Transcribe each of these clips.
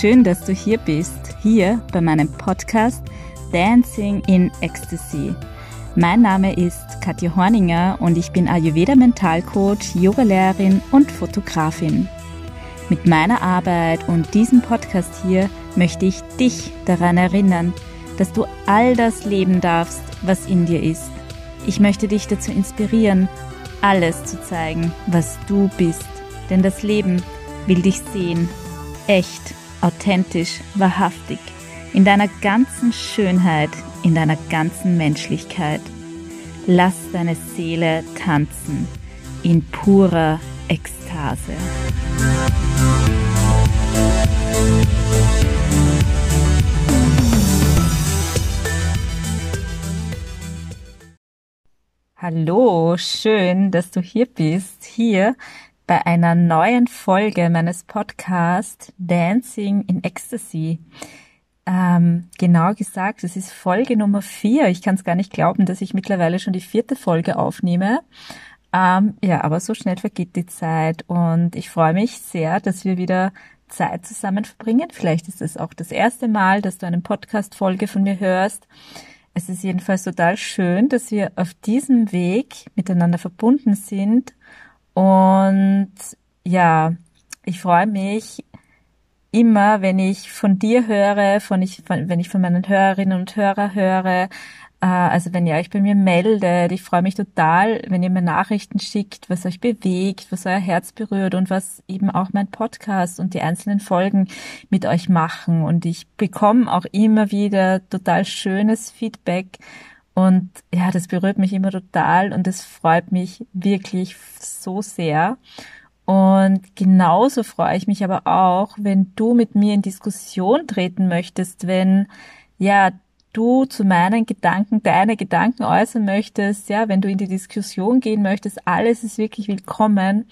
schön, dass du hier bist, hier bei meinem Podcast Dancing in Ecstasy. Mein Name ist Katja Horninger und ich bin Ayurveda Mentalcoach, Yogalehrerin und Fotografin. Mit meiner Arbeit und diesem Podcast hier möchte ich dich daran erinnern, dass du all das leben darfst, was in dir ist. Ich möchte dich dazu inspirieren, alles zu zeigen, was du bist. Denn das Leben will dich sehen. Echt, authentisch, wahrhaftig. In deiner ganzen Schönheit, in deiner ganzen Menschlichkeit. Lass deine Seele tanzen in purer Ekstase. Hallo, schön, dass du hier bist, hier bei einer neuen Folge meines Podcasts Dancing in Ecstasy. Ähm, genau gesagt, es ist Folge Nummer vier. Ich kann es gar nicht glauben, dass ich mittlerweile schon die vierte Folge aufnehme. Ähm, ja, aber so schnell vergeht die Zeit und ich freue mich sehr, dass wir wieder Zeit zusammen verbringen. Vielleicht ist es auch das erste Mal, dass du eine Podcast-Folge von mir hörst. Es ist jedenfalls total schön, dass wir auf diesem Weg miteinander verbunden sind. Und ja, ich freue mich immer, wenn ich von dir höre, von ich, von, wenn ich von meinen Hörerinnen und Hörern höre, äh, also wenn ihr euch bei mir meldet, ich freue mich total, wenn ihr mir Nachrichten schickt, was euch bewegt, was euer Herz berührt und was eben auch mein Podcast und die einzelnen Folgen mit euch machen. Und ich bekomme auch immer wieder total schönes Feedback. Und ja, das berührt mich immer total und das freut mich wirklich so sehr. Und genauso freue ich mich aber auch, wenn du mit mir in Diskussion treten möchtest, wenn ja du zu meinen Gedanken deine Gedanken äußern möchtest, ja, wenn du in die Diskussion gehen möchtest, alles ist wirklich willkommen.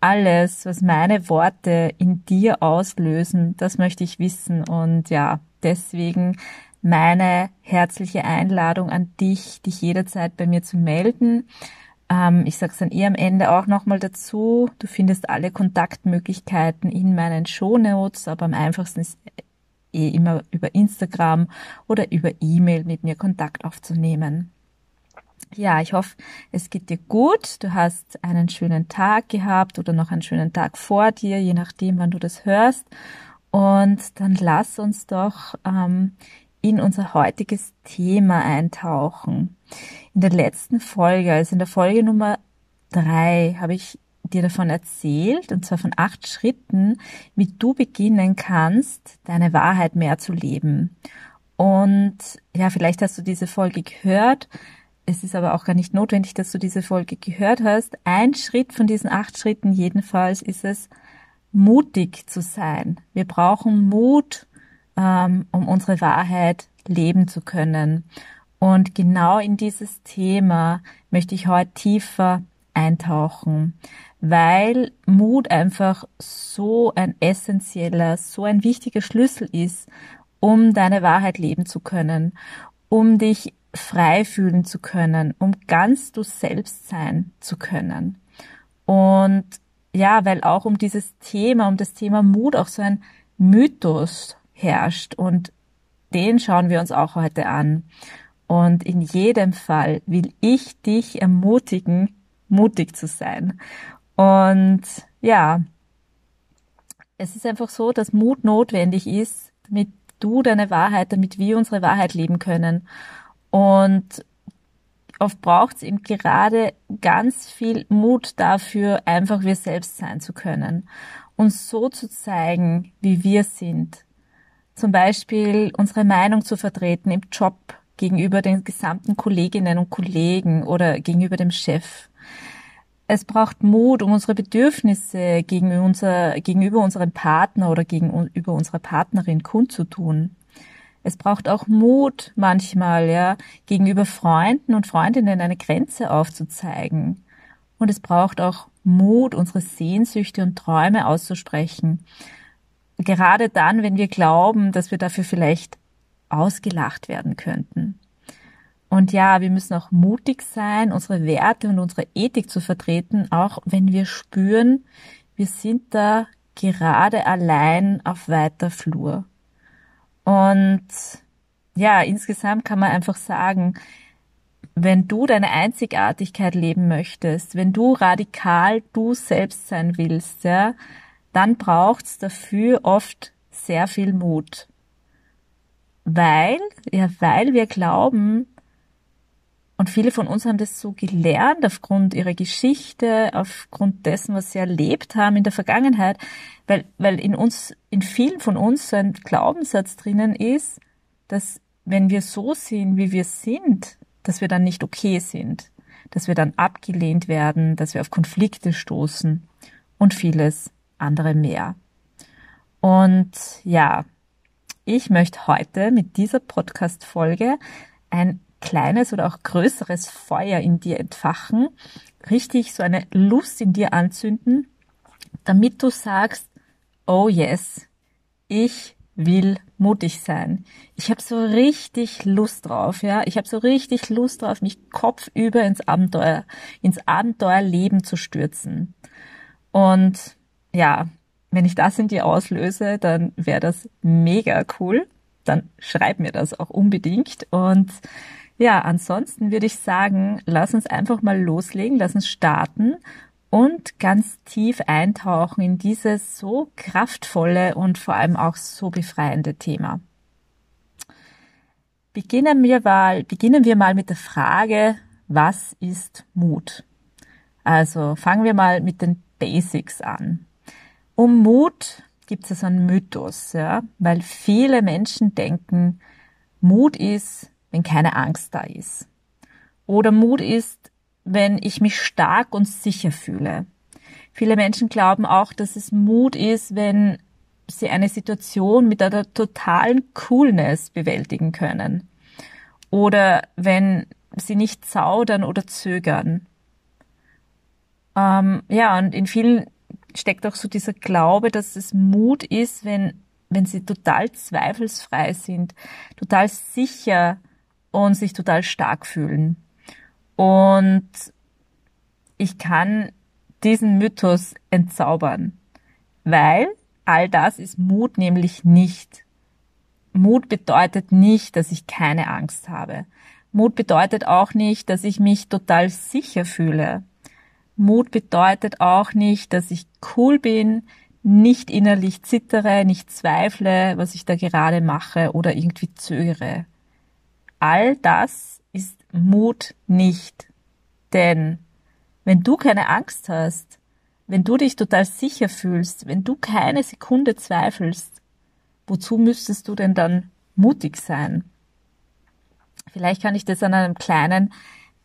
Alles, was meine Worte in dir auslösen, das möchte ich wissen. Und ja, deswegen meine herzliche Einladung an dich, dich jederzeit bei mir zu melden. Ähm, ich sage es dann eh am Ende auch nochmal dazu. Du findest alle Kontaktmöglichkeiten in meinen Shownotes, aber am einfachsten ist eh immer über Instagram oder über E-Mail mit mir Kontakt aufzunehmen. Ja, ich hoffe, es geht dir gut. Du hast einen schönen Tag gehabt oder noch einen schönen Tag vor dir, je nachdem, wann du das hörst. Und dann lass uns doch ähm, in unser heutiges Thema eintauchen. In der letzten Folge, also in der Folge Nummer drei, habe ich dir davon erzählt, und zwar von acht Schritten, wie du beginnen kannst, deine Wahrheit mehr zu leben. Und ja, vielleicht hast du diese Folge gehört. Es ist aber auch gar nicht notwendig, dass du diese Folge gehört hast. Ein Schritt von diesen acht Schritten jedenfalls ist es, mutig zu sein. Wir brauchen Mut, ähm, um unsere Wahrheit leben zu können. Und genau in dieses Thema möchte ich heute tiefer eintauchen weil Mut einfach so ein essentieller, so ein wichtiger Schlüssel ist, um deine Wahrheit leben zu können, um dich frei fühlen zu können, um ganz du selbst sein zu können. Und ja, weil auch um dieses Thema, um das Thema Mut auch so ein Mythos herrscht und den schauen wir uns auch heute an. Und in jedem Fall will ich dich ermutigen, mutig zu sein und ja, es ist einfach so, dass Mut notwendig ist, damit du deine Wahrheit, damit wir unsere Wahrheit leben können. Und oft braucht es eben gerade ganz viel Mut dafür, einfach wir selbst sein zu können. Uns so zu zeigen, wie wir sind. Zum Beispiel unsere Meinung zu vertreten im Job gegenüber den gesamten Kolleginnen und Kollegen oder gegenüber dem Chef es braucht Mut, um unsere Bedürfnisse gegenüber, unser, gegenüber unserem Partner oder gegenüber unserer Partnerin kundzutun. Es braucht auch Mut manchmal, ja, gegenüber Freunden und Freundinnen eine Grenze aufzuzeigen. Und es braucht auch Mut, unsere Sehnsüchte und Träume auszusprechen. Gerade dann, wenn wir glauben, dass wir dafür vielleicht ausgelacht werden könnten. Und ja, wir müssen auch mutig sein, unsere Werte und unsere Ethik zu vertreten, auch wenn wir spüren, wir sind da gerade allein auf weiter Flur. Und ja, insgesamt kann man einfach sagen, wenn du deine Einzigartigkeit leben möchtest, wenn du radikal du selbst sein willst, ja, dann braucht's dafür oft sehr viel Mut. Weil, ja, weil wir glauben, und viele von uns haben das so gelernt aufgrund ihrer Geschichte, aufgrund dessen, was sie erlebt haben in der Vergangenheit, weil, weil in uns, in vielen von uns so ein Glaubenssatz drinnen ist, dass wenn wir so sind, wie wir sind, dass wir dann nicht okay sind, dass wir dann abgelehnt werden, dass wir auf Konflikte stoßen und vieles andere mehr. Und ja, ich möchte heute mit dieser Podcast-Folge ein kleines oder auch größeres Feuer in dir entfachen, richtig so eine Lust in dir anzünden, damit du sagst, oh yes, ich will mutig sein. Ich habe so richtig Lust drauf, ja. Ich habe so richtig Lust drauf, mich kopfüber ins Abenteuer, ins Abenteuerleben zu stürzen. Und ja, wenn ich das in dir auslöse, dann wäre das mega cool. Dann schreib mir das auch unbedingt. Und ja, ansonsten würde ich sagen, lass uns einfach mal loslegen, lass uns starten und ganz tief eintauchen in dieses so kraftvolle und vor allem auch so befreiende Thema. Beginnen wir mal, beginnen wir mal mit der Frage, was ist Mut? Also fangen wir mal mit den Basics an. Um Mut gibt es einen Mythos, ja, weil viele Menschen denken, Mut ist wenn keine Angst da ist. Oder Mut ist, wenn ich mich stark und sicher fühle. Viele Menschen glauben auch, dass es Mut ist, wenn sie eine Situation mit einer totalen Coolness bewältigen können. Oder wenn sie nicht zaudern oder zögern. Ähm, ja, und in vielen steckt auch so dieser Glaube, dass es Mut ist, wenn, wenn sie total zweifelsfrei sind, total sicher und sich total stark fühlen. Und ich kann diesen Mythos entzaubern, weil all das ist Mut nämlich nicht. Mut bedeutet nicht, dass ich keine Angst habe. Mut bedeutet auch nicht, dass ich mich total sicher fühle. Mut bedeutet auch nicht, dass ich cool bin, nicht innerlich zittere, nicht zweifle, was ich da gerade mache oder irgendwie zögere all das ist Mut nicht. Denn wenn du keine Angst hast, wenn du dich total sicher fühlst, wenn du keine Sekunde zweifelst, wozu müsstest du denn dann mutig sein? Vielleicht kann ich das an einem kleinen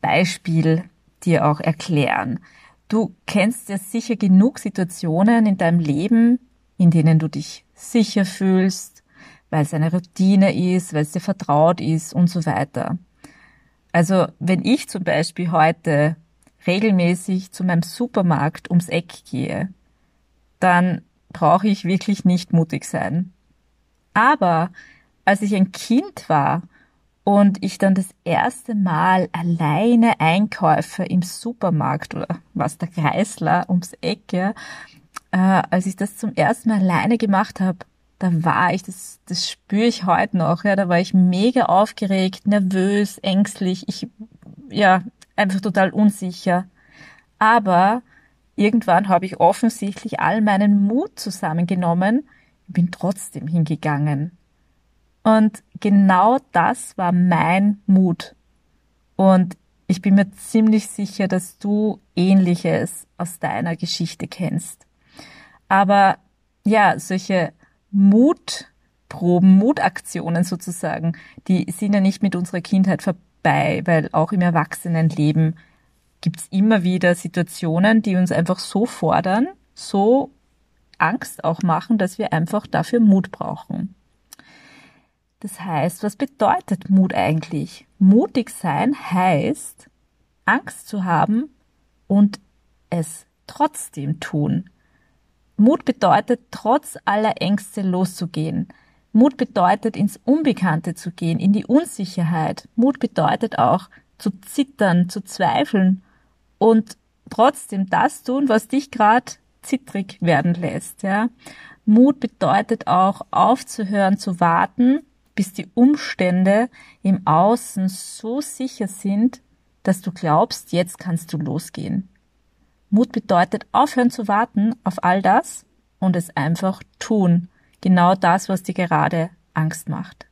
Beispiel dir auch erklären. Du kennst ja sicher genug Situationen in deinem Leben, in denen du dich sicher fühlst, weil es eine Routine ist, weil es dir vertraut ist und so weiter. Also wenn ich zum Beispiel heute regelmäßig zu meinem Supermarkt ums Eck gehe, dann brauche ich wirklich nicht mutig sein. Aber als ich ein Kind war und ich dann das erste Mal alleine Einkäufe im Supermarkt oder was der Kreisler ums Eck, ja, äh, als ich das zum ersten Mal alleine gemacht habe, da war ich, das, das spüre ich heute noch, ja, da war ich mega aufgeregt, nervös, ängstlich, ich, ja, einfach total unsicher. Aber irgendwann habe ich offensichtlich all meinen Mut zusammengenommen bin trotzdem hingegangen. Und genau das war mein Mut. Und ich bin mir ziemlich sicher, dass du ähnliches aus deiner Geschichte kennst. Aber ja, solche Mutproben, Mutaktionen sozusagen, die sind ja nicht mit unserer Kindheit vorbei, weil auch im Erwachsenenleben gibt's immer wieder Situationen, die uns einfach so fordern, so Angst auch machen, dass wir einfach dafür Mut brauchen. Das heißt, was bedeutet Mut eigentlich? Mutig sein heißt, Angst zu haben und es trotzdem tun. Mut bedeutet, trotz aller Ängste loszugehen. Mut bedeutet, ins Unbekannte zu gehen, in die Unsicherheit. Mut bedeutet auch, zu zittern, zu zweifeln und trotzdem das tun, was dich gerade zittrig werden lässt, ja. Mut bedeutet auch aufzuhören zu warten, bis die Umstände im Außen so sicher sind, dass du glaubst, jetzt kannst du losgehen. Mut bedeutet aufhören zu warten auf all das und es einfach tun. Genau das, was dir gerade Angst macht.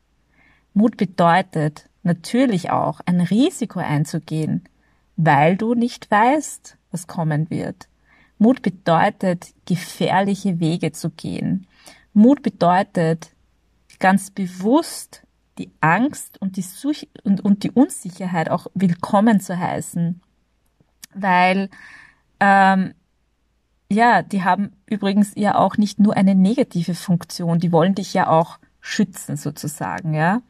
Mut bedeutet natürlich auch ein Risiko einzugehen, weil du nicht weißt, was kommen wird. Mut bedeutet, gefährliche Wege zu gehen. Mut bedeutet, ganz bewusst die Angst und die, Such und, und die Unsicherheit auch willkommen zu heißen. Weil, ähm, ja, die haben übrigens ja auch nicht nur eine negative Funktion, die wollen dich ja auch schützen sozusagen, ja.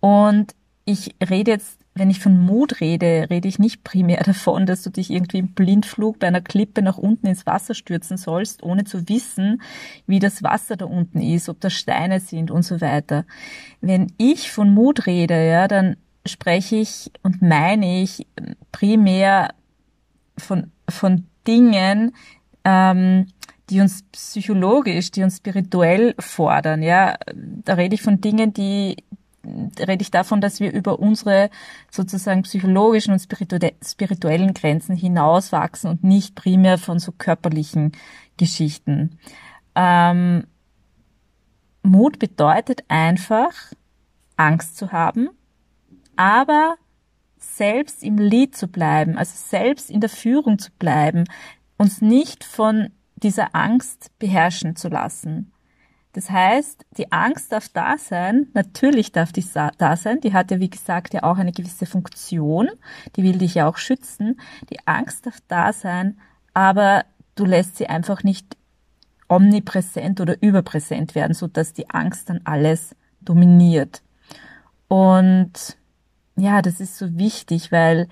Und ich rede jetzt wenn ich von Mut rede, rede ich nicht primär davon, dass du dich irgendwie im Blindflug bei einer Klippe nach unten ins Wasser stürzen sollst, ohne zu wissen, wie das Wasser da unten ist, ob da Steine sind und so weiter. Wenn ich von Mut rede, ja, dann spreche ich und meine ich primär von, von Dingen, ähm, die uns psychologisch, die uns spirituell fordern, ja. Da rede ich von Dingen, die, rede ich davon, dass wir über unsere sozusagen psychologischen und spirituellen Grenzen hinauswachsen und nicht primär von so körperlichen Geschichten. Ähm, Mut bedeutet einfach, Angst zu haben, aber selbst im Lied zu bleiben, also selbst in der Führung zu bleiben, uns nicht von dieser Angst beherrschen zu lassen. Das heißt, die Angst darf da sein, natürlich darf die da sein, die hat ja wie gesagt ja auch eine gewisse Funktion, die will dich ja auch schützen. Die Angst darf da sein, aber du lässt sie einfach nicht omnipräsent oder überpräsent werden, so dass die Angst dann alles dominiert. Und ja, das ist so wichtig, weil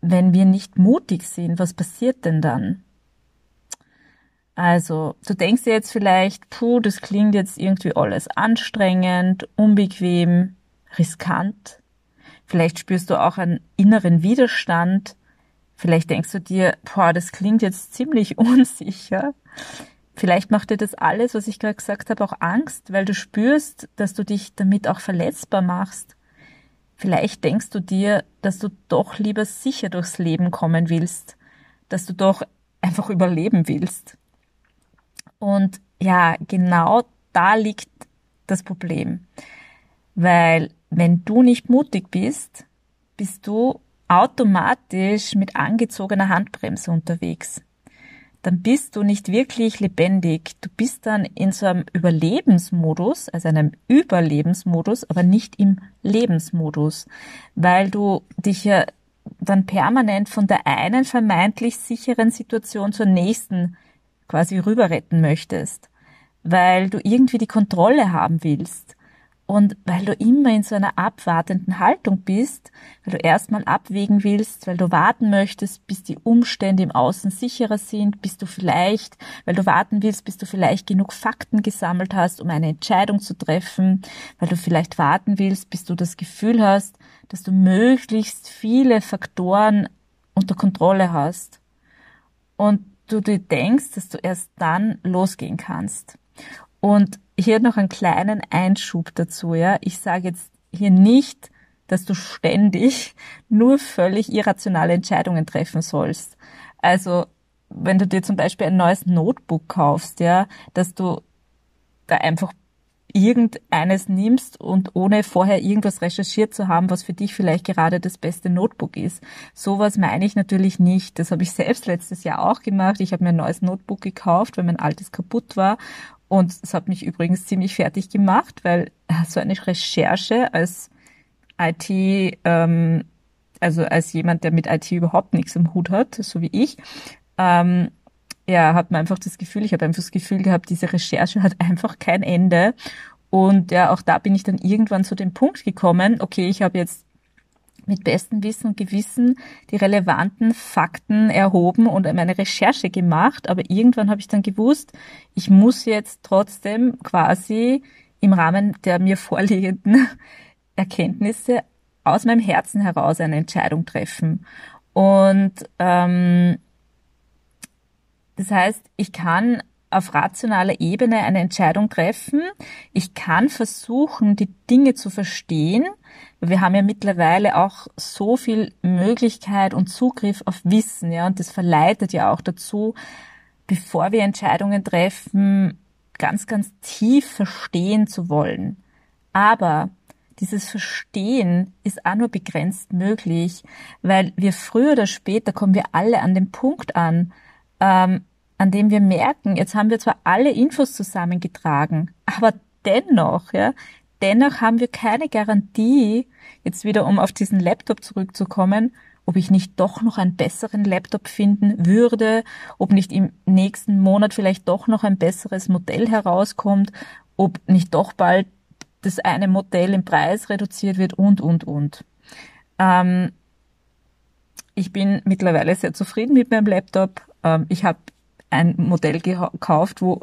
wenn wir nicht mutig sind, was passiert denn dann? Also, du denkst dir jetzt vielleicht, puh, das klingt jetzt irgendwie alles anstrengend, unbequem, riskant. Vielleicht spürst du auch einen inneren Widerstand. Vielleicht denkst du dir, boah, das klingt jetzt ziemlich unsicher. Vielleicht macht dir das alles, was ich gerade gesagt habe, auch Angst, weil du spürst, dass du dich damit auch verletzbar machst. Vielleicht denkst du dir, dass du doch lieber sicher durchs Leben kommen willst, dass du doch einfach überleben willst. Und ja, genau da liegt das Problem. Weil wenn du nicht mutig bist, bist du automatisch mit angezogener Handbremse unterwegs. Dann bist du nicht wirklich lebendig. Du bist dann in so einem Überlebensmodus, also einem Überlebensmodus, aber nicht im Lebensmodus, weil du dich ja dann permanent von der einen vermeintlich sicheren Situation zur nächsten quasi rüber retten möchtest, weil du irgendwie die Kontrolle haben willst und weil du immer in so einer abwartenden Haltung bist, weil du erstmal abwägen willst, weil du warten möchtest, bis die Umstände im Außen sicherer sind, bis du vielleicht, weil du warten willst, bis du vielleicht genug Fakten gesammelt hast, um eine Entscheidung zu treffen, weil du vielleicht warten willst, bis du das Gefühl hast, dass du möglichst viele Faktoren unter Kontrolle hast. Und du dir denkst, dass du erst dann losgehen kannst. Und hier noch einen kleinen Einschub dazu, ja. Ich sage jetzt hier nicht, dass du ständig nur völlig irrationale Entscheidungen treffen sollst. Also, wenn du dir zum Beispiel ein neues Notebook kaufst, ja, dass du da einfach irgendeines nimmst und ohne vorher irgendwas recherchiert zu haben, was für dich vielleicht gerade das beste Notebook ist. Sowas meine ich natürlich nicht. Das habe ich selbst letztes Jahr auch gemacht. Ich habe mir ein neues Notebook gekauft, weil mein altes kaputt war. Und es hat mich übrigens ziemlich fertig gemacht, weil so eine Recherche als IT, ähm, also als jemand, der mit IT überhaupt nichts im Hut hat, so wie ich, ähm, ja, hat man einfach das Gefühl, ich habe einfach das Gefühl gehabt, diese Recherche hat einfach kein Ende. Und ja, auch da bin ich dann irgendwann zu dem Punkt gekommen, okay, ich habe jetzt mit bestem Wissen und Gewissen die relevanten Fakten erhoben und meine Recherche gemacht, aber irgendwann habe ich dann gewusst, ich muss jetzt trotzdem quasi im Rahmen der mir vorliegenden Erkenntnisse aus meinem Herzen heraus eine Entscheidung treffen. Und ähm, Das heißt, ich kann auf rationaler Ebene eine Entscheidung treffen. Ich kann versuchen, die Dinge zu verstehen. Wir haben ja mittlerweile auch so viel Möglichkeit und Zugriff auf Wissen, ja, und das verleitet ja auch dazu, bevor wir Entscheidungen treffen, ganz, ganz tief verstehen zu wollen. Aber dieses Verstehen ist auch nur begrenzt möglich, weil wir früher oder später kommen wir alle an den Punkt an, ähm, an dem wir merken, jetzt haben wir zwar alle Infos zusammengetragen, aber dennoch, ja, dennoch haben wir keine Garantie, jetzt wieder um auf diesen Laptop zurückzukommen, ob ich nicht doch noch einen besseren Laptop finden würde, ob nicht im nächsten Monat vielleicht doch noch ein besseres Modell herauskommt, ob nicht doch bald das eine Modell im Preis reduziert wird und, und, und. Ähm, ich bin mittlerweile sehr zufrieden mit meinem Laptop. Ähm, ich habe ein Modell gekauft, wo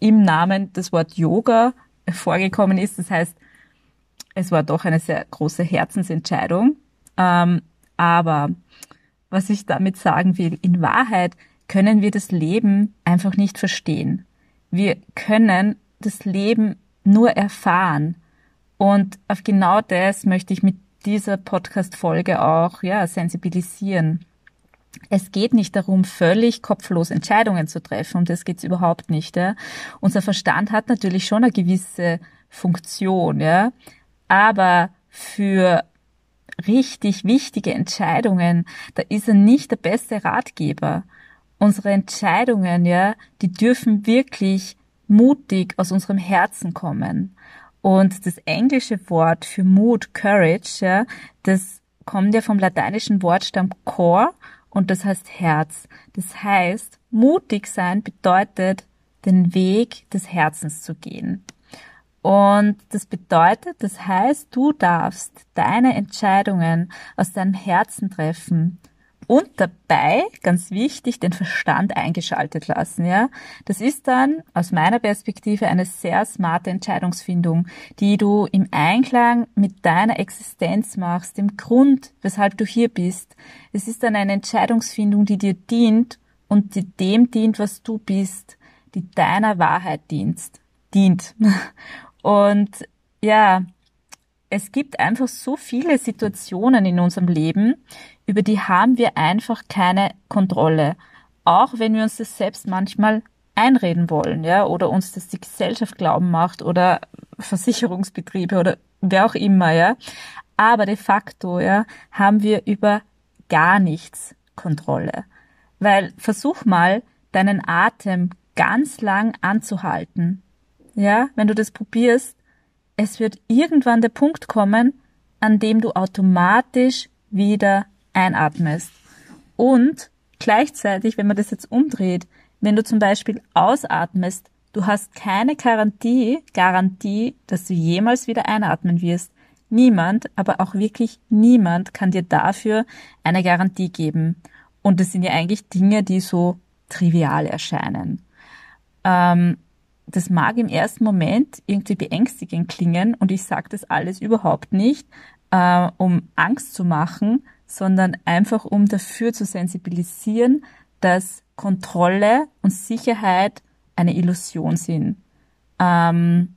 im Namen das Wort Yoga vorgekommen ist. Das heißt, es war doch eine sehr große Herzensentscheidung. Ähm, aber was ich damit sagen will, in Wahrheit können wir das Leben einfach nicht verstehen. Wir können das Leben nur erfahren. Und auf genau das möchte ich mit dieser Podcast-Folge auch, ja, sensibilisieren. Es geht nicht darum, völlig kopflos Entscheidungen zu treffen, um das geht's überhaupt nicht. Ja. Unser Verstand hat natürlich schon eine gewisse Funktion, ja, aber für richtig wichtige Entscheidungen, da ist er nicht der beste Ratgeber. Unsere Entscheidungen, ja, die dürfen wirklich mutig aus unserem Herzen kommen. Und das englische Wort für Mut, Courage, ja, das kommt ja vom lateinischen Wortstamm core und das heißt Herz. Das heißt, mutig sein bedeutet, den Weg des Herzens zu gehen. Und das bedeutet, das heißt, du darfst deine Entscheidungen aus deinem Herzen treffen und dabei, ganz wichtig, den Verstand eingeschaltet lassen, ja. Das ist dann aus meiner Perspektive eine sehr smarte Entscheidungsfindung, die du im Einklang mit deiner Existenz machst, dem Grund, weshalb du hier bist. Es ist dann eine Entscheidungsfindung, die dir dient und die dem dient, was du bist, die deiner Wahrheit dienst, dient. Und ja, es gibt einfach so viele Situationen in unserem Leben, über die haben wir einfach keine Kontrolle. Auch wenn wir uns das selbst manchmal einreden wollen, ja, oder uns das die Gesellschaft glauben macht oder Versicherungsbetriebe oder wer auch immer, ja. Aber de facto, ja, haben wir über gar nichts Kontrolle. Weil versuch mal, deinen Atem ganz lang anzuhalten. Ja, wenn du das probierst, es wird irgendwann der Punkt kommen, an dem du automatisch wieder einatmest. Und gleichzeitig, wenn man das jetzt umdreht, wenn du zum Beispiel ausatmest, du hast keine Garantie, Garantie, dass du jemals wieder einatmen wirst. Niemand, aber auch wirklich niemand kann dir dafür eine Garantie geben. Und das sind ja eigentlich Dinge, die so trivial erscheinen. Ähm, das mag im ersten Moment irgendwie beängstigend klingen und ich sage das alles überhaupt nicht, äh, um Angst zu machen, sondern einfach um dafür zu sensibilisieren, dass Kontrolle und Sicherheit eine Illusion sind. Ähm,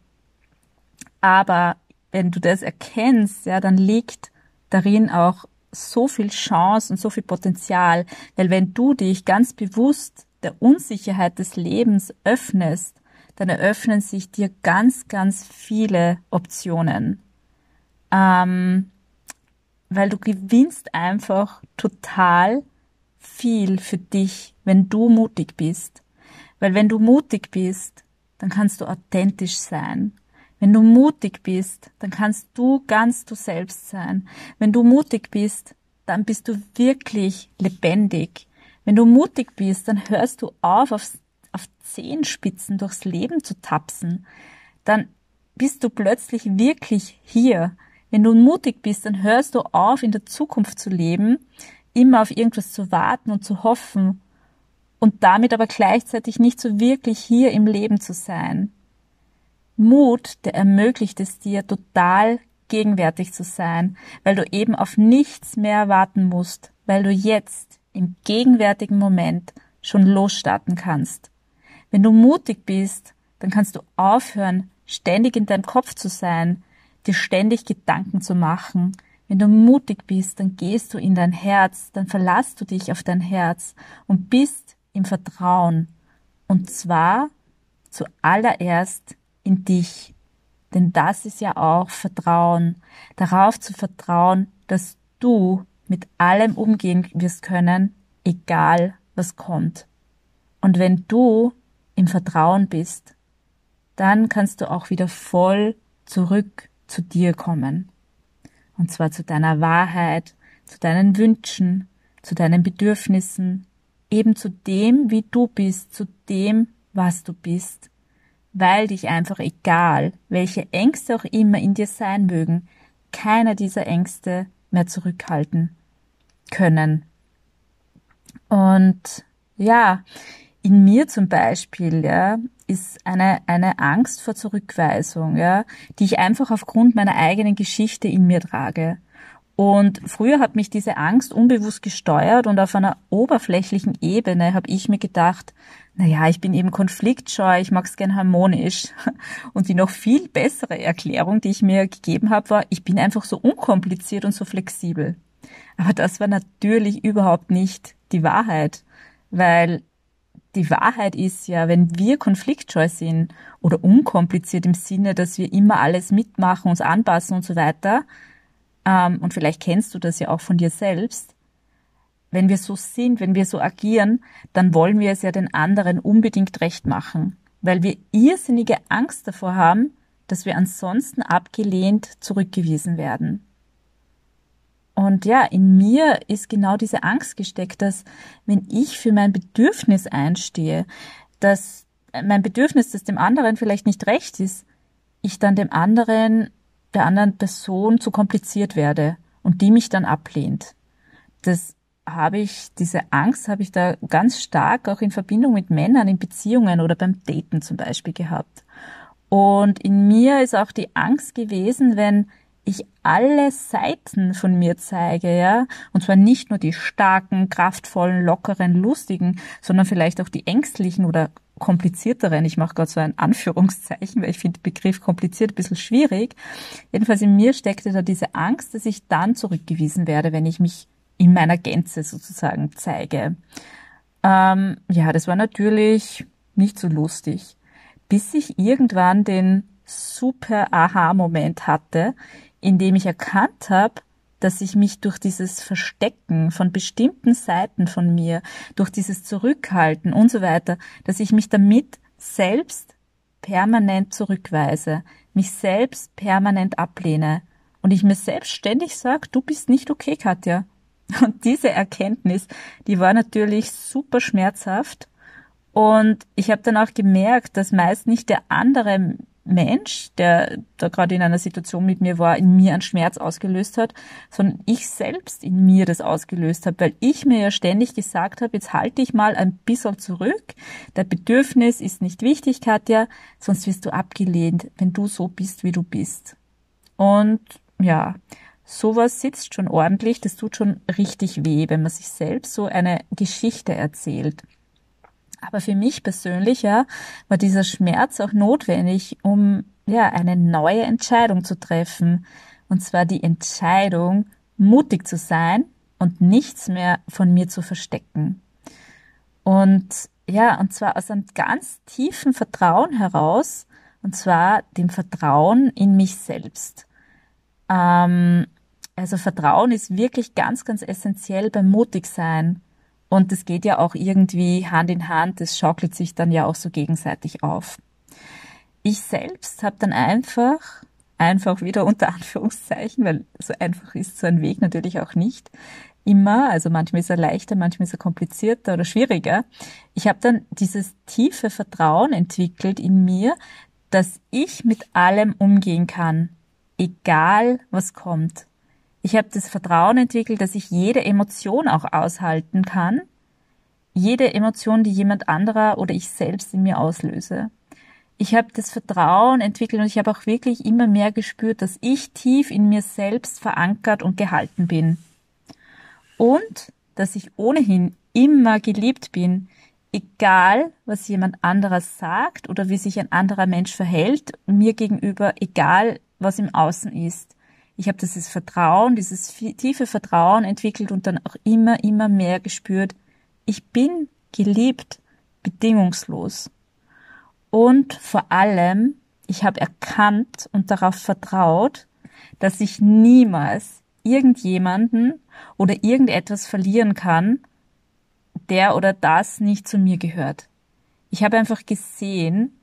aber wenn du das erkennst, ja, dann liegt darin auch so viel Chance und so viel Potenzial, weil wenn du dich ganz bewusst der Unsicherheit des Lebens öffnest, dann eröffnen sich dir ganz, ganz viele Optionen. Ähm, weil du gewinnst einfach total viel für dich, wenn du mutig bist. Weil wenn du mutig bist, dann kannst du authentisch sein. Wenn du mutig bist, dann kannst du ganz du selbst sein. Wenn du mutig bist, dann bist du wirklich lebendig. Wenn du mutig bist, dann hörst du auf, auf, auf Zehenspitzen durchs Leben zu tapsen. Dann bist du plötzlich wirklich hier. Wenn du mutig bist, dann hörst du auf, in der Zukunft zu leben, immer auf irgendwas zu warten und zu hoffen und damit aber gleichzeitig nicht so wirklich hier im Leben zu sein. Mut, der ermöglicht es dir, total gegenwärtig zu sein, weil du eben auf nichts mehr warten musst, weil du jetzt im gegenwärtigen Moment schon losstarten kannst. Wenn du mutig bist, dann kannst du aufhören, ständig in deinem Kopf zu sein, dir ständig Gedanken zu machen. Wenn du mutig bist, dann gehst du in dein Herz, dann verlasst du dich auf dein Herz und bist im Vertrauen. Und zwar zuallererst in dich. Denn das ist ja auch Vertrauen. Darauf zu vertrauen, dass du mit allem umgehen wirst können, egal was kommt. Und wenn du im Vertrauen bist, dann kannst du auch wieder voll zurück zu dir kommen. Und zwar zu deiner Wahrheit, zu deinen Wünschen, zu deinen Bedürfnissen, eben zu dem, wie du bist, zu dem, was du bist, weil dich einfach egal, welche Ängste auch immer in dir sein mögen, keiner dieser Ängste mehr zurückhalten können. Und ja, in mir zum Beispiel, ja, ist eine, eine Angst vor Zurückweisung, ja, die ich einfach aufgrund meiner eigenen Geschichte in mir trage. Und früher hat mich diese Angst unbewusst gesteuert und auf einer oberflächlichen Ebene habe ich mir gedacht, na ja, ich bin eben konfliktscheu, ich mag's gern harmonisch. Und die noch viel bessere Erklärung, die ich mir gegeben habe, war, ich bin einfach so unkompliziert und so flexibel. Aber das war natürlich überhaupt nicht die Wahrheit, weil die Wahrheit ist ja, wenn wir konfliktscheu sind oder unkompliziert im Sinne, dass wir immer alles mitmachen, uns anpassen und so weiter, ähm, und vielleicht kennst du das ja auch von dir selbst, wenn wir so sind, wenn wir so agieren, dann wollen wir es ja den anderen unbedingt recht machen, weil wir irrsinnige Angst davor haben, dass wir ansonsten abgelehnt zurückgewiesen werden. Und ja, in mir ist genau diese Angst gesteckt, dass wenn ich für mein Bedürfnis einstehe, dass mein Bedürfnis, das dem anderen vielleicht nicht recht ist, ich dann dem anderen, der anderen Person zu kompliziert werde und die mich dann ablehnt. Das habe ich, diese Angst habe ich da ganz stark auch in Verbindung mit Männern in Beziehungen oder beim Daten zum Beispiel gehabt. Und in mir ist auch die Angst gewesen, wenn ich alle Seiten von mir zeige, ja, und zwar nicht nur die starken, kraftvollen, lockeren, lustigen, sondern vielleicht auch die ängstlichen oder komplizierteren. Ich mache gerade so ein Anführungszeichen, weil ich finde Begriff kompliziert ein bisschen schwierig. Jedenfalls in mir steckte da diese Angst, dass ich dann zurückgewiesen werde, wenn ich mich in meiner Gänze sozusagen zeige. Ähm, ja, das war natürlich nicht so lustig, bis ich irgendwann den super Aha-Moment hatte, indem ich erkannt habe, dass ich mich durch dieses Verstecken von bestimmten Seiten von mir, durch dieses Zurückhalten und so weiter, dass ich mich damit selbst permanent zurückweise, mich selbst permanent ablehne und ich mir selbst ständig sage, du bist nicht okay, Katja. Und diese Erkenntnis, die war natürlich super schmerzhaft und ich habe dann auch gemerkt, dass meist nicht der andere Mensch, der da gerade in einer Situation mit mir war, in mir einen Schmerz ausgelöst hat, sondern ich selbst in mir das ausgelöst habe, weil ich mir ja ständig gesagt habe, jetzt halte ich mal ein bisschen zurück. Der Bedürfnis ist nicht wichtig, Katja, sonst wirst du abgelehnt, wenn du so bist, wie du bist. Und ja, sowas sitzt schon ordentlich, das tut schon richtig weh, wenn man sich selbst so eine Geschichte erzählt. Aber für mich persönlich ja, war dieser Schmerz auch notwendig, um ja eine neue Entscheidung zu treffen. Und zwar die Entscheidung, mutig zu sein und nichts mehr von mir zu verstecken. Und ja, und zwar aus einem ganz tiefen Vertrauen heraus, und zwar dem Vertrauen in mich selbst. Ähm, also Vertrauen ist wirklich ganz, ganz essentiell beim Mutigsein. Und das geht ja auch irgendwie Hand in Hand, das schaukelt sich dann ja auch so gegenseitig auf. Ich selbst habe dann einfach, einfach wieder unter Anführungszeichen, weil so einfach ist so ein Weg natürlich auch nicht immer, also manchmal ist er leichter, manchmal ist er komplizierter oder schwieriger. Ich habe dann dieses tiefe Vertrauen entwickelt in mir, dass ich mit allem umgehen kann, egal was kommt. Ich habe das Vertrauen entwickelt, dass ich jede Emotion auch aushalten kann. Jede Emotion, die jemand anderer oder ich selbst in mir auslöse. Ich habe das Vertrauen entwickelt und ich habe auch wirklich immer mehr gespürt, dass ich tief in mir selbst verankert und gehalten bin. Und dass ich ohnehin immer geliebt bin, egal, was jemand anderes sagt oder wie sich ein anderer Mensch verhält, mir gegenüber, egal, was im Außen ist. Ich habe dieses Vertrauen, dieses tiefe Vertrauen entwickelt und dann auch immer, immer mehr gespürt, ich bin geliebt, bedingungslos. Und vor allem, ich habe erkannt und darauf vertraut, dass ich niemals irgendjemanden oder irgendetwas verlieren kann, der oder das nicht zu mir gehört. Ich habe einfach gesehen,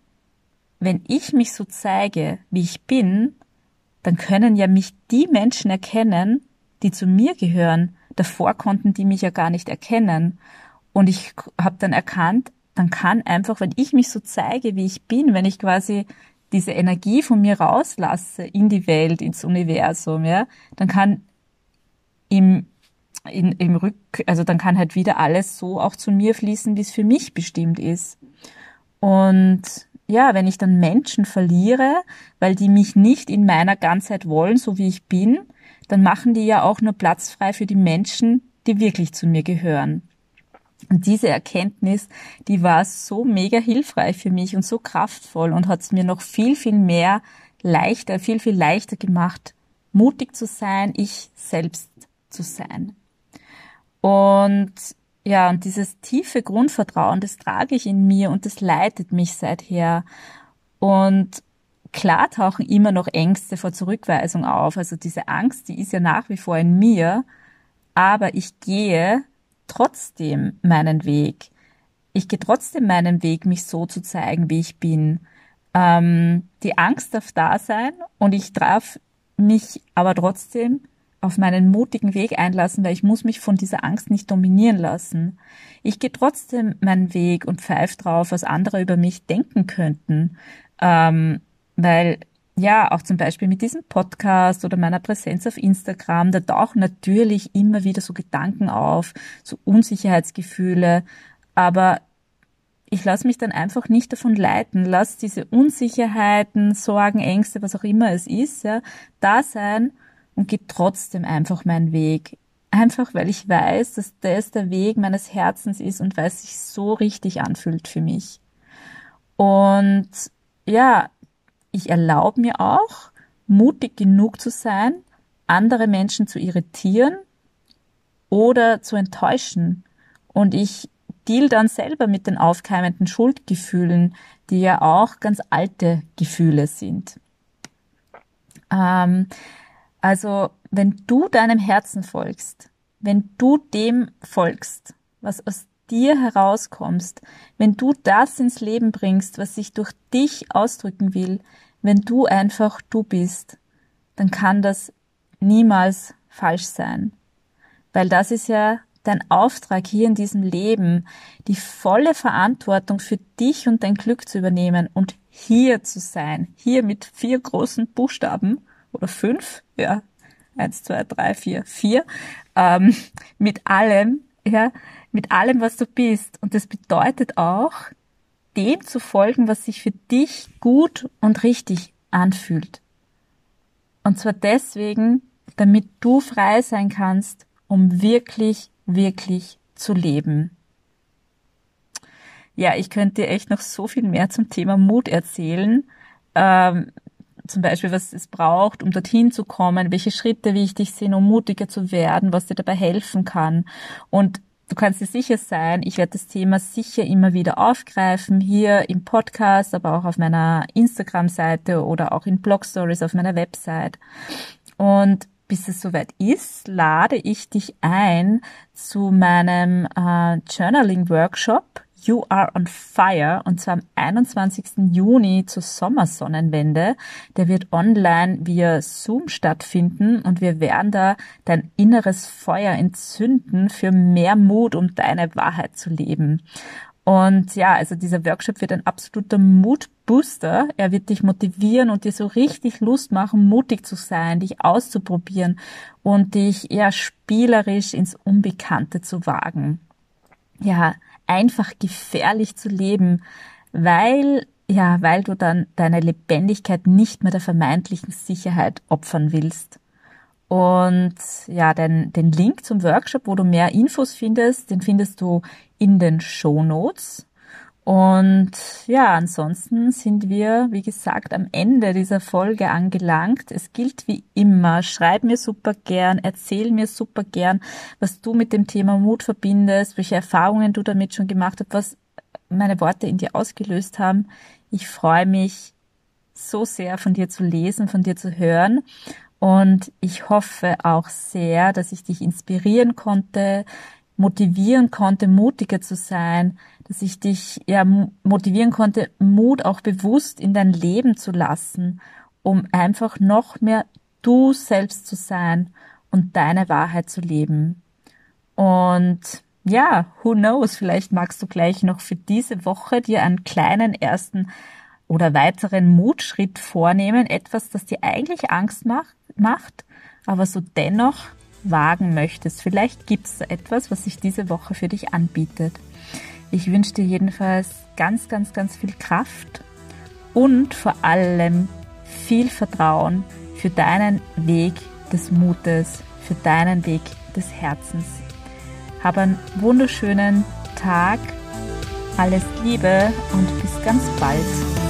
wenn ich mich so zeige, wie ich bin, dann können ja mich die Menschen erkennen, die zu mir gehören. Davor konnten die mich ja gar nicht erkennen. Und ich habe dann erkannt, dann kann einfach, wenn ich mich so zeige, wie ich bin, wenn ich quasi diese Energie von mir rauslasse in die Welt, ins Universum, ja, dann kann im in, im Rück, also dann kann halt wieder alles so auch zu mir fließen, wie es für mich bestimmt ist. Und ja, wenn ich dann Menschen verliere, weil die mich nicht in meiner Ganzheit wollen, so wie ich bin, dann machen die ja auch nur Platz frei für die Menschen, die wirklich zu mir gehören. Und diese Erkenntnis, die war so mega hilfreich für mich und so kraftvoll und hat es mir noch viel, viel mehr leichter, viel, viel leichter gemacht, mutig zu sein, ich selbst zu sein. Und ja, und dieses tiefe Grundvertrauen, das trage ich in mir und das leitet mich seither. Und klar tauchen immer noch Ängste vor Zurückweisung auf. Also diese Angst, die ist ja nach wie vor in mir, aber ich gehe trotzdem meinen Weg. Ich gehe trotzdem meinen Weg, mich so zu zeigen, wie ich bin. Ähm, die Angst darf da sein und ich darf mich aber trotzdem auf meinen mutigen Weg einlassen, weil ich muss mich von dieser Angst nicht dominieren lassen. Ich gehe trotzdem meinen Weg und pfeife drauf, was andere über mich denken könnten. Ähm, weil ja, auch zum Beispiel mit diesem Podcast oder meiner Präsenz auf Instagram, da tauchen natürlich immer wieder so Gedanken auf, so Unsicherheitsgefühle, aber ich lasse mich dann einfach nicht davon leiten, lass diese Unsicherheiten, Sorgen, Ängste, was auch immer es ist, ja, da sein und gehe trotzdem einfach meinen Weg. Einfach weil ich weiß, dass das der Weg meines Herzens ist und weil es sich so richtig anfühlt für mich. Und ja, ich erlaube mir auch, mutig genug zu sein, andere Menschen zu irritieren oder zu enttäuschen. Und ich deal dann selber mit den aufkeimenden Schuldgefühlen, die ja auch ganz alte Gefühle sind. Ähm, also, wenn du deinem Herzen folgst, wenn du dem folgst, was aus dir herauskommst, wenn du das ins Leben bringst, was sich durch dich ausdrücken will, wenn du einfach du bist, dann kann das niemals falsch sein. Weil das ist ja dein Auftrag hier in diesem Leben, die volle Verantwortung für dich und dein Glück zu übernehmen und hier zu sein, hier mit vier großen Buchstaben oder fünf, ja, eins, zwei, drei, vier, vier, ähm, mit allem, ja, mit allem, was du bist. Und das bedeutet auch, dem zu folgen, was sich für dich gut und richtig anfühlt. Und zwar deswegen, damit du frei sein kannst, um wirklich, wirklich zu leben. Ja, ich könnte dir echt noch so viel mehr zum Thema Mut erzählen. Ähm, zum Beispiel, was es braucht, um dorthin zu kommen, welche Schritte wichtig sind, um mutiger zu werden, was dir dabei helfen kann. Und du kannst dir sicher sein, ich werde das Thema sicher immer wieder aufgreifen, hier im Podcast, aber auch auf meiner Instagram-Seite oder auch in Blog-Stories auf meiner Website. Und bis es soweit ist, lade ich dich ein zu meinem äh, Journaling-Workshop You Are on Fire und zwar am 21. Juni zur Sommersonnenwende. Der wird online via Zoom stattfinden und wir werden da dein inneres Feuer entzünden für mehr Mut, um deine Wahrheit zu leben. Und ja, also dieser Workshop wird ein absoluter Mutbooster. Er wird dich motivieren und dir so richtig Lust machen, mutig zu sein, dich auszuprobieren und dich ja spielerisch ins Unbekannte zu wagen. Ja, einfach gefährlich zu leben, weil ja, weil du dann deine Lebendigkeit nicht mehr der vermeintlichen Sicherheit opfern willst. Und ja, den, den Link zum Workshop, wo du mehr Infos findest, den findest du in den Show Notes. Und ja, ansonsten sind wir, wie gesagt, am Ende dieser Folge angelangt. Es gilt wie immer, schreib mir super gern, erzähl mir super gern, was du mit dem Thema Mut verbindest, welche Erfahrungen du damit schon gemacht hast, was meine Worte in dir ausgelöst haben. Ich freue mich so sehr von dir zu lesen, von dir zu hören. Und ich hoffe auch sehr, dass ich dich inspirieren konnte, motivieren konnte, mutiger zu sein, dass ich dich ja motivieren konnte, Mut auch bewusst in dein Leben zu lassen, um einfach noch mehr du selbst zu sein und deine Wahrheit zu leben. Und ja, who knows, vielleicht magst du gleich noch für diese Woche dir einen kleinen ersten oder weiteren Mutschritt vornehmen, etwas, das dir eigentlich Angst macht, macht aber so dennoch wagen möchtest. Vielleicht gibt es etwas, was sich diese Woche für dich anbietet. Ich wünsche dir jedenfalls ganz, ganz, ganz viel Kraft und vor allem viel Vertrauen für deinen Weg des Mutes, für deinen Weg des Herzens. Hab einen wunderschönen Tag, alles Liebe und bis ganz bald.